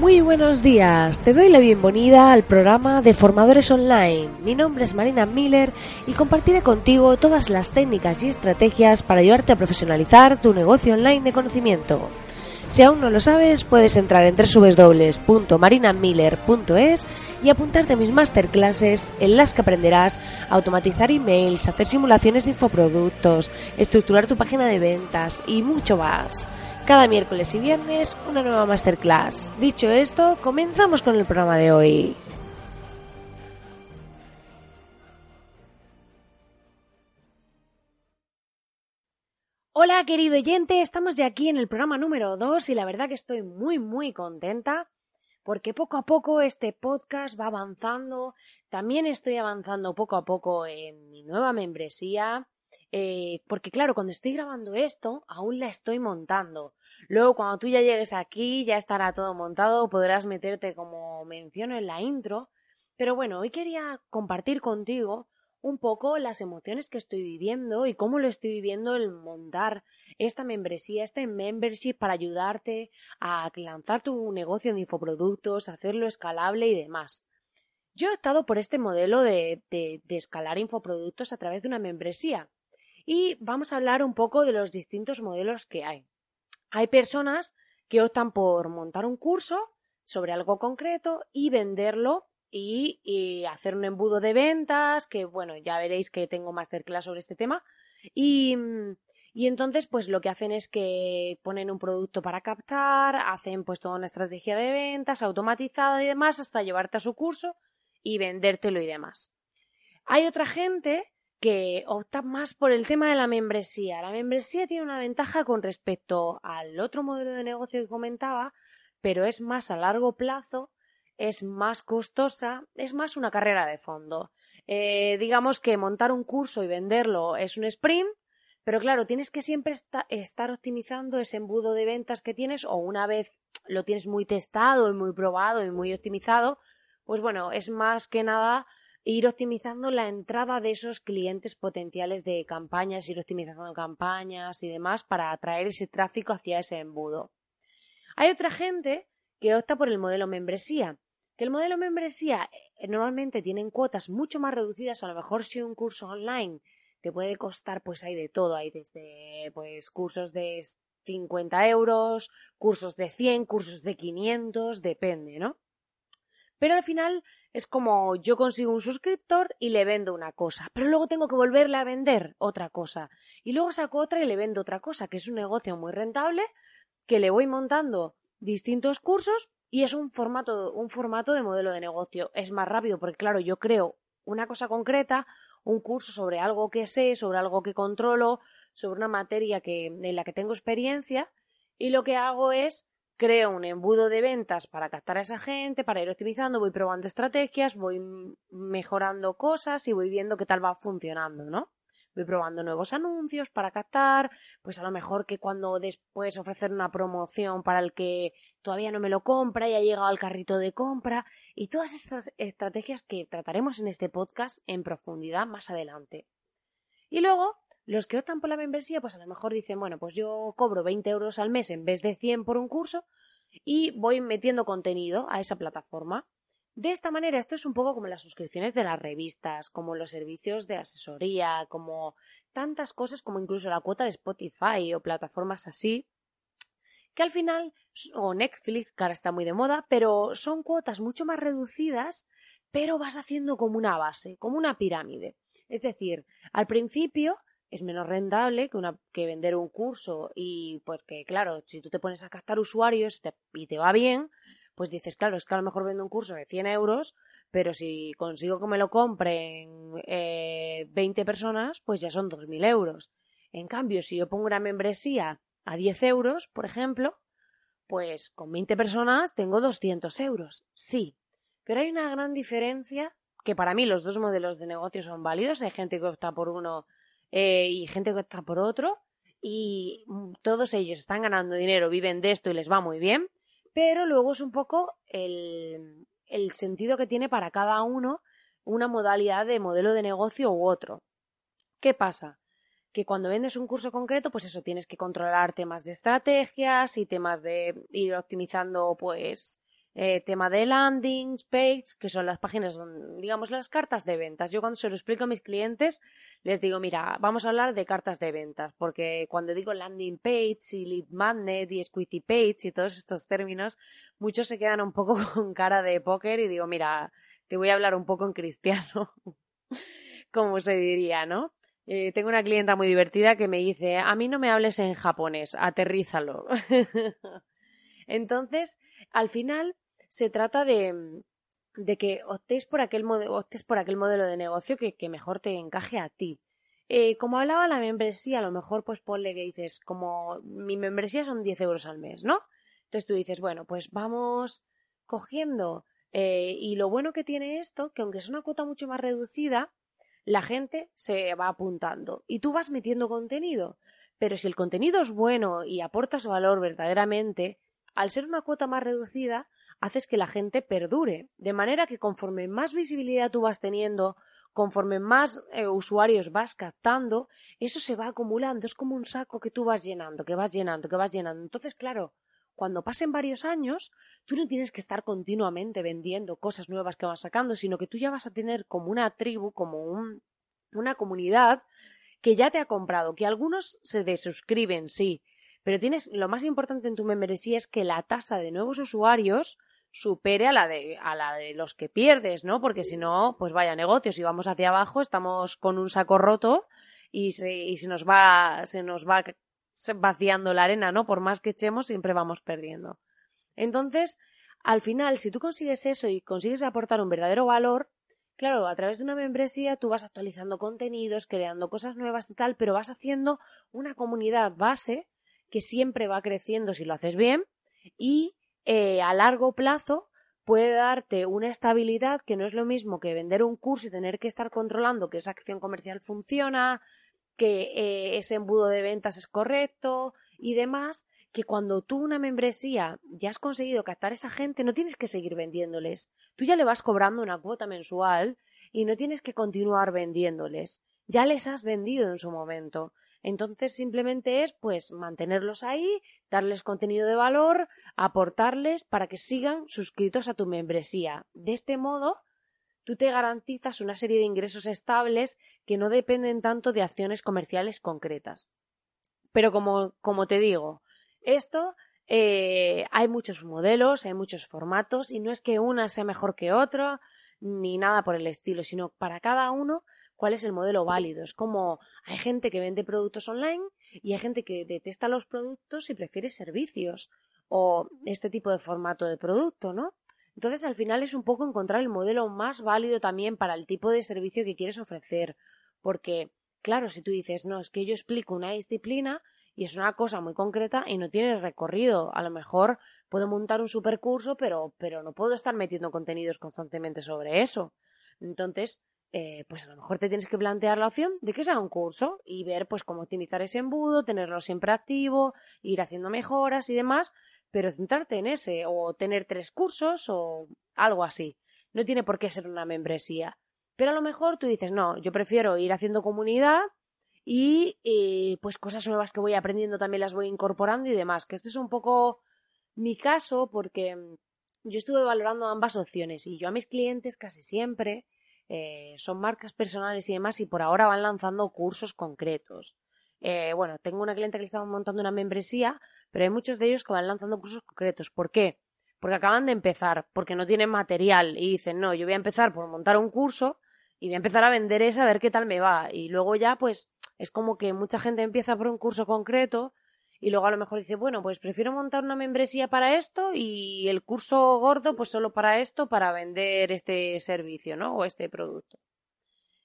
Muy buenos días, te doy la bienvenida al programa de Formadores Online. Mi nombre es Marina Miller y compartiré contigo todas las técnicas y estrategias para ayudarte a profesionalizar tu negocio online de conocimiento. Si aún no lo sabes, puedes entrar en www.marinamiller.es y apuntarte a mis masterclasses en las que aprenderás a automatizar emails, hacer simulaciones de infoproductos, estructurar tu página de ventas y mucho más. Cada miércoles y viernes una nueva masterclass. Dicho esto, comenzamos con el programa de hoy. Hola querido oyente, estamos ya aquí en el programa número 2 y la verdad que estoy muy muy contenta porque poco a poco este podcast va avanzando, también estoy avanzando poco a poco en mi nueva membresía, eh, porque claro, cuando estoy grabando esto aún la estoy montando. Luego cuando tú ya llegues aquí ya estará todo montado, podrás meterte como menciono en la intro, pero bueno, hoy quería compartir contigo un poco las emociones que estoy viviendo y cómo lo estoy viviendo el montar esta membresía, este membership para ayudarte a lanzar tu negocio de infoproductos, hacerlo escalable y demás. Yo he optado por este modelo de, de, de escalar infoproductos a través de una membresía y vamos a hablar un poco de los distintos modelos que hay. Hay personas que optan por montar un curso sobre algo concreto y venderlo y, hacer un embudo de ventas, que bueno, ya veréis que tengo masterclass sobre este tema. Y, y entonces, pues lo que hacen es que ponen un producto para captar, hacen pues toda una estrategia de ventas automatizada y demás hasta llevarte a su curso y vendértelo y demás. Hay otra gente que opta más por el tema de la membresía. La membresía tiene una ventaja con respecto al otro modelo de negocio que comentaba, pero es más a largo plazo es más costosa, es más una carrera de fondo. Eh, digamos que montar un curso y venderlo es un sprint, pero claro, tienes que siempre estar optimizando ese embudo de ventas que tienes o una vez lo tienes muy testado y muy probado y muy optimizado, pues bueno, es más que nada ir optimizando la entrada de esos clientes potenciales de campañas, ir optimizando campañas y demás para atraer ese tráfico hacia ese embudo. Hay otra gente que opta por el modelo membresía, que el modelo membresía eh, normalmente tienen cuotas mucho más reducidas, a lo mejor si un curso online te puede costar, pues hay de todo, hay desde pues cursos de 50 euros, cursos de 100, cursos de 500, depende, ¿no? Pero al final es como yo consigo un suscriptor y le vendo una cosa, pero luego tengo que volverle a vender otra cosa. Y luego saco otra y le vendo otra cosa, que es un negocio muy rentable, que le voy montando distintos cursos y es un formato, un formato de modelo de negocio. Es más rápido porque, claro, yo creo una cosa concreta, un curso sobre algo que sé, sobre algo que controlo, sobre una materia que, en la que tengo experiencia, y lo que hago es creo un embudo de ventas para captar a esa gente, para ir optimizando, voy probando estrategias, voy mejorando cosas y voy viendo qué tal va funcionando, ¿no? Voy probando nuevos anuncios para captar, pues a lo mejor que cuando después ofrecer una promoción para el que todavía no me lo compra y ha llegado al carrito de compra y todas estas estrategias que trataremos en este podcast en profundidad más adelante. Y luego, los que optan por la membresía, pues a lo mejor dicen, bueno, pues yo cobro 20 euros al mes en vez de 100 por un curso y voy metiendo contenido a esa plataforma. De esta manera, esto es un poco como las suscripciones de las revistas, como los servicios de asesoría, como tantas cosas como incluso la cuota de Spotify o plataformas así, que al final, o Netflix, que ahora está muy de moda, pero son cuotas mucho más reducidas, pero vas haciendo como una base, como una pirámide. Es decir, al principio es menos rentable que, una, que vender un curso y pues que claro, si tú te pones a captar usuarios y te va bien, pues dices, claro, es que a lo mejor vendo un curso de 100 euros, pero si consigo que me lo compren eh, 20 personas, pues ya son 2.000 euros. En cambio, si yo pongo una membresía a 10 euros, por ejemplo, pues con 20 personas tengo 200 euros. Sí, pero hay una gran diferencia que para mí los dos modelos de negocio son válidos. Hay gente que opta por uno eh, y gente que opta por otro y mm, todos ellos están ganando dinero, viven de esto y les va muy bien pero luego es un poco el, el sentido que tiene para cada uno una modalidad de modelo de negocio u otro. ¿Qué pasa? Que cuando vendes un curso concreto, pues eso, tienes que controlar temas de estrategias y temas de ir optimizando, pues, eh, tema de landings, page, que son las páginas, digamos, las cartas de ventas. Yo cuando se lo explico a mis clientes, les digo, mira, vamos a hablar de cartas de ventas, porque cuando digo landing page y lead magnet y squiddy page y todos estos términos, muchos se quedan un poco con cara de póker y digo, mira, te voy a hablar un poco en cristiano, como se diría, ¿no? Eh, tengo una clienta muy divertida que me dice, a mí no me hables en japonés, aterrízalo. Entonces, al final, se trata de, de que optéis por aquel, optes por aquel modelo de negocio que, que mejor te encaje a ti. Eh, como hablaba la membresía, a lo mejor pues ponle que dices, como mi membresía son 10 euros al mes, ¿no? Entonces tú dices, bueno, pues vamos cogiendo. Eh, y lo bueno que tiene esto, que aunque es una cuota mucho más reducida, la gente se va apuntando y tú vas metiendo contenido. Pero si el contenido es bueno y aporta su valor verdaderamente, al ser una cuota más reducida, haces que la gente perdure. De manera que conforme más visibilidad tú vas teniendo, conforme más eh, usuarios vas captando, eso se va acumulando. Es como un saco que tú vas llenando, que vas llenando, que vas llenando. Entonces, claro, cuando pasen varios años, tú no tienes que estar continuamente vendiendo cosas nuevas que vas sacando, sino que tú ya vas a tener como una tribu, como un, una comunidad que ya te ha comprado, que algunos se desuscriben, sí, pero tienes lo más importante en tu membresía es que la tasa de nuevos usuarios supere a la de a la de los que pierdes, ¿no? Porque si no, pues vaya negocios, si vamos hacia abajo estamos con un saco roto y se, y se nos va se nos va vaciando la arena, ¿no? Por más que echemos, siempre vamos perdiendo. Entonces, al final, si tú consigues eso y consigues aportar un verdadero valor, claro, a través de una membresía tú vas actualizando contenidos, creando cosas nuevas y tal, pero vas haciendo una comunidad base que siempre va creciendo si lo haces bien y eh, a largo plazo puede darte una estabilidad que no es lo mismo que vender un curso y tener que estar controlando que esa acción comercial funciona, que eh, ese embudo de ventas es correcto y demás, que cuando tú una membresía ya has conseguido captar a esa gente, no tienes que seguir vendiéndoles. Tú ya le vas cobrando una cuota mensual y no tienes que continuar vendiéndoles. Ya les has vendido en su momento. Entonces simplemente es pues mantenerlos ahí, darles contenido de valor, aportarles para que sigan suscritos a tu membresía. De este modo tú te garantizas una serie de ingresos estables que no dependen tanto de acciones comerciales concretas. Pero como, como te digo, esto eh, hay muchos modelos, hay muchos formatos y no es que una sea mejor que otra ni nada por el estilo, sino para cada uno cuál es el modelo válido. Es como hay gente que vende productos online y hay gente que detesta los productos y prefiere servicios o este tipo de formato de producto, ¿no? Entonces, al final es un poco encontrar el modelo más válido también para el tipo de servicio que quieres ofrecer. Porque, claro, si tú dices, no, es que yo explico una disciplina y es una cosa muy concreta y no tiene recorrido. A lo mejor puedo montar un supercurso, pero, pero no puedo estar metiendo contenidos constantemente sobre eso. Entonces, eh, pues a lo mejor te tienes que plantear la opción de que sea un curso y ver pues cómo optimizar ese embudo, tenerlo siempre activo, ir haciendo mejoras y demás, pero centrarte en ese o tener tres cursos o algo así. No tiene por qué ser una membresía. Pero a lo mejor tú dices, no, yo prefiero ir haciendo comunidad y eh, pues cosas nuevas que voy aprendiendo también las voy incorporando y demás. Que este es un poco mi caso porque yo estuve valorando ambas opciones y yo a mis clientes casi siempre eh, son marcas personales y demás y por ahora van lanzando cursos concretos. Eh, bueno, tengo una cliente que le estaba montando una membresía, pero hay muchos de ellos que van lanzando cursos concretos. ¿Por qué? Porque acaban de empezar, porque no tienen material y dicen, no, yo voy a empezar por montar un curso y voy a empezar a vender ese a ver qué tal me va. Y luego ya, pues, es como que mucha gente empieza por un curso concreto y luego a lo mejor dice, bueno, pues prefiero montar una membresía para esto y el curso gordo pues solo para esto, para vender este servicio, ¿no? O este producto.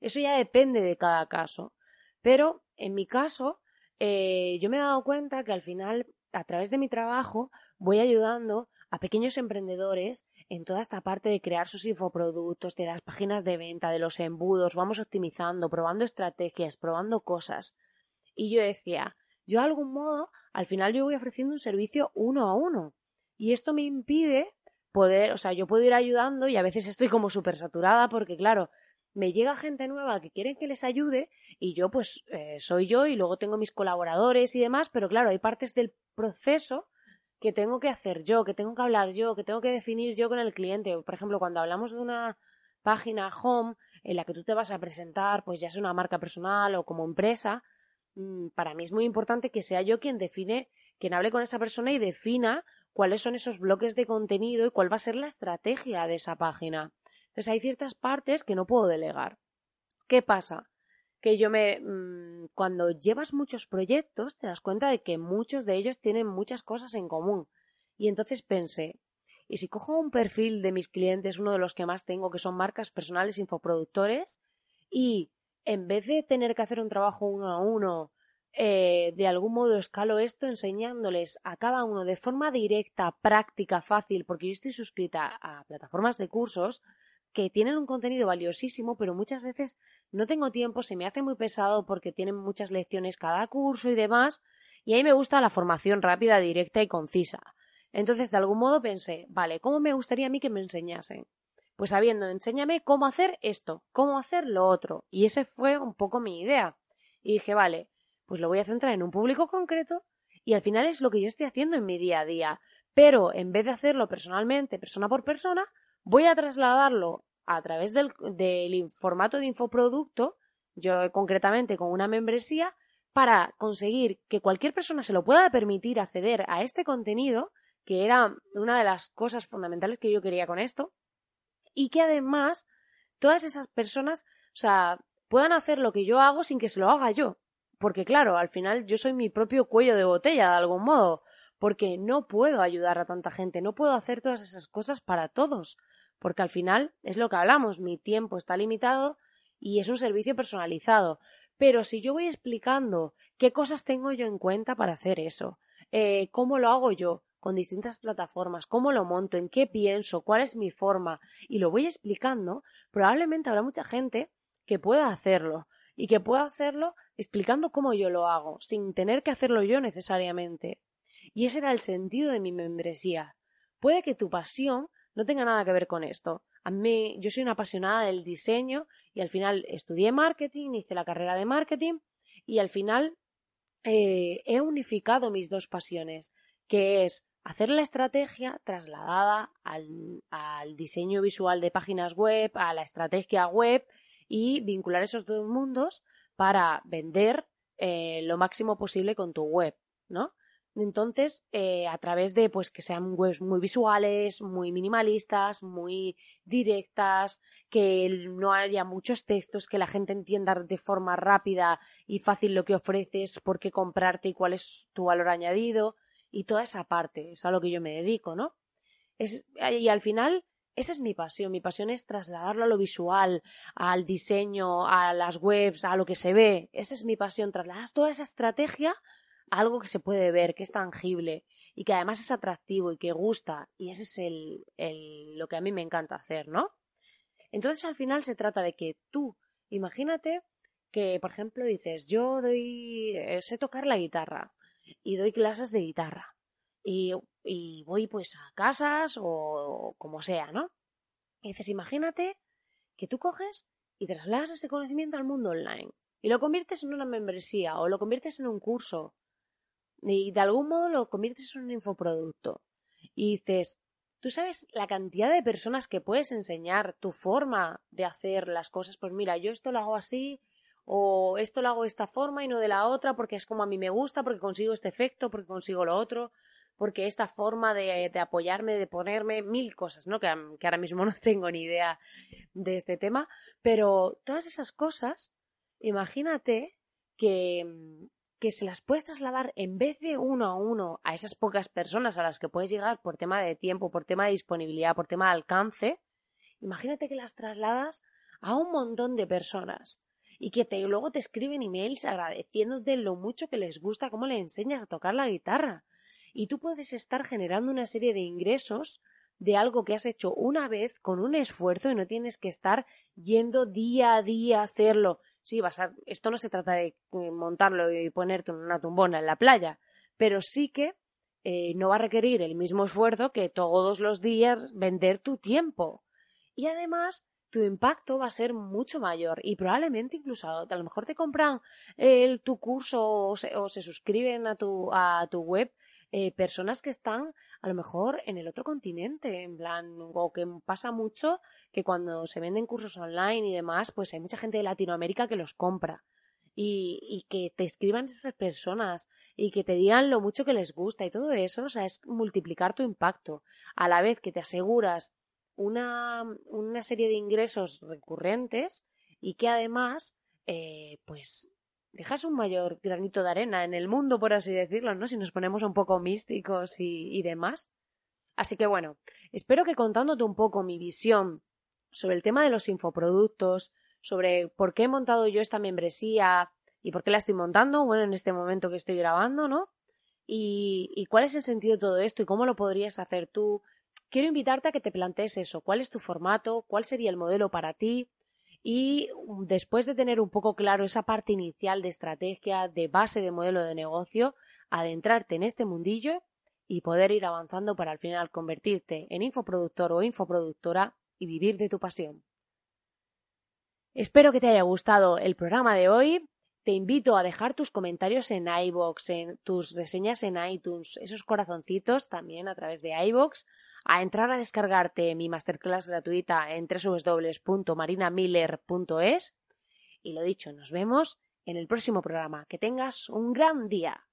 Eso ya depende de cada caso. Pero en mi caso, eh, yo me he dado cuenta que al final, a través de mi trabajo, voy ayudando a pequeños emprendedores en toda esta parte de crear sus infoproductos, de las páginas de venta, de los embudos, vamos optimizando, probando estrategias, probando cosas. Y yo decía, yo de algún modo, al final yo voy ofreciendo un servicio uno a uno. Y esto me impide poder, o sea, yo puedo ir ayudando y a veces estoy como súper saturada porque, claro, me llega gente nueva que quieren que les ayude y yo pues eh, soy yo y luego tengo mis colaboradores y demás, pero claro, hay partes del proceso que tengo que hacer yo, que tengo que hablar yo, que tengo que definir yo con el cliente. Por ejemplo, cuando hablamos de una página home en la que tú te vas a presentar, pues ya sea una marca personal o como empresa, para mí es muy importante que sea yo quien define, quien hable con esa persona y defina cuáles son esos bloques de contenido y cuál va a ser la estrategia de esa página. Entonces hay ciertas partes que no puedo delegar. ¿Qué pasa? Que yo me. Mm, cuando llevas muchos proyectos, te das cuenta de que muchos de ellos tienen muchas cosas en común. Y entonces pensé, ¿y si cojo un perfil de mis clientes, uno de los que más tengo, que son marcas personales infoproductores, y en vez de tener que hacer un trabajo uno a uno, eh, de algún modo escalo esto enseñándoles a cada uno de forma directa, práctica, fácil, porque yo estoy suscrita a plataformas de cursos que tienen un contenido valiosísimo, pero muchas veces no tengo tiempo, se me hace muy pesado porque tienen muchas lecciones cada curso y demás, y ahí me gusta la formación rápida, directa y concisa. Entonces, de algún modo pensé, vale, ¿cómo me gustaría a mí que me enseñasen? Pues sabiendo, enséñame cómo hacer esto, cómo hacer lo otro. Y ese fue un poco mi idea. Y dije, vale, pues lo voy a centrar en un público concreto y al final es lo que yo estoy haciendo en mi día a día. Pero en vez de hacerlo personalmente, persona por persona, voy a trasladarlo a través del, formato de infoproducto, yo concretamente con una membresía, para conseguir que cualquier persona se lo pueda permitir acceder a este contenido, que era una de las cosas fundamentales que yo quería con esto, y que además todas esas personas, o sea, puedan hacer lo que yo hago sin que se lo haga yo porque claro, al final yo soy mi propio cuello de botella de algún modo, porque no puedo ayudar a tanta gente, no puedo hacer todas esas cosas para todos, porque al final es lo que hablamos, mi tiempo está limitado y es un servicio personalizado. Pero si yo voy explicando qué cosas tengo yo en cuenta para hacer eso, eh, cómo lo hago yo, con distintas plataformas, cómo lo monto, en qué pienso, cuál es mi forma, y lo voy explicando, probablemente habrá mucha gente que pueda hacerlo, y que pueda hacerlo explicando cómo yo lo hago, sin tener que hacerlo yo necesariamente. Y ese era el sentido de mi membresía. Puede que tu pasión no tenga nada que ver con esto. A mí, yo soy una apasionada del diseño y al final estudié marketing, hice la carrera de marketing y al final eh, he unificado mis dos pasiones, que es hacer la estrategia trasladada al, diseño visual de páginas web, a la estrategia web y vincular esos dos mundos para vender eh, lo máximo posible con tu web, ¿no? Entonces, eh, a través de pues que sean webs muy visuales, muy minimalistas, muy directas, que no haya muchos textos, que la gente entienda de forma rápida y fácil lo que ofreces, por qué comprarte y cuál es tu valor añadido, y toda esa parte, es a lo que yo me dedico, ¿no? Es, y al final esa es mi pasión. Mi pasión es trasladarlo a lo visual, al diseño, a las webs, a lo que se ve. Esa es mi pasión. Trasladar toda esa estrategia a algo que se puede ver, que es tangible y que además es atractivo y que gusta. Y ese es el, el, lo que a mí me encanta hacer, ¿no? Entonces al final se trata de que tú, imagínate que, por ejemplo, dices, yo doy, eh, sé tocar la guitarra y doy clases de guitarra. Y, y voy pues a casas o como sea, ¿no? Y dices, imagínate que tú coges y trasladas ese conocimiento al mundo online y lo conviertes en una membresía o lo conviertes en un curso y de algún modo lo conviertes en un infoproducto y dices, tú sabes la cantidad de personas que puedes enseñar tu forma de hacer las cosas, pues mira, yo esto lo hago así o esto lo hago de esta forma y no de la otra porque es como a mí me gusta, porque consigo este efecto, porque consigo lo otro porque esta forma de, apoyarme, de ponerme, mil cosas, ¿no? Que, ahora mismo no tengo ni idea de este tema, pero todas esas cosas, imagínate que, que se las puedes trasladar en vez de uno a uno a esas pocas personas a las que puedes llegar por tema de tiempo, por tema de disponibilidad, por tema de alcance, imagínate que las trasladas a un montón de personas y que te, luego te escriben emails agradeciéndote lo mucho que les gusta cómo le enseñas a tocar la guitarra y tú puedes estar generando una serie de ingresos de algo que has hecho una vez con un esfuerzo y no tienes que estar yendo día a día a hacerlo. Sí, vas a, esto no se trata de eh, montarlo y ponerte una tumbona en la playa, pero sí que eh, no va a requerir el mismo esfuerzo que todos los días vender tu tiempo. Y además, tu impacto va a ser mucho mayor y probablemente incluso a lo mejor te compran el, tu curso o se, o se suscriben a tu, a tu web eh, personas que están a lo mejor en el otro continente, en plan, o que pasa mucho que cuando se venden cursos online y demás, pues hay mucha gente de Latinoamérica que los compra. Y, y, que te escriban esas personas y que te digan lo mucho que les gusta y todo eso, o sea, es multiplicar tu impacto. A la vez que te aseguras una, una serie de ingresos recurrentes y que además, eh, pues, dejas un mayor granito de arena en el mundo, por así decirlo, ¿no? Si nos ponemos un poco místicos y, demás. Así que bueno, espero que contándote un poco mi visión sobre el tema de los infoproductos, sobre por qué he montado yo esta membresía y por qué la estoy montando, bueno, en este momento que estoy grabando, ¿no? Y, y cuál es el sentido de todo esto y cómo lo podrías hacer tú. Quiero invitarte a que te plantees eso, cuál es tu formato, cuál sería el modelo para ti, y después de tener un poco claro esa parte inicial de estrategia, de base de modelo de negocio, adentrarte en este mundillo y poder ir avanzando para al final convertirte en infoproductor o infoproductora y vivir de tu pasión. Espero que te haya gustado el programa de hoy. Te invito a dejar tus comentarios en iBox, en tus reseñas en iTunes, esos corazoncitos también a través de iBox, a entrar a descargarte mi masterclass gratuita en www.marinamiller.es. Y lo dicho, nos vemos en el próximo programa. Que tengas un gran día.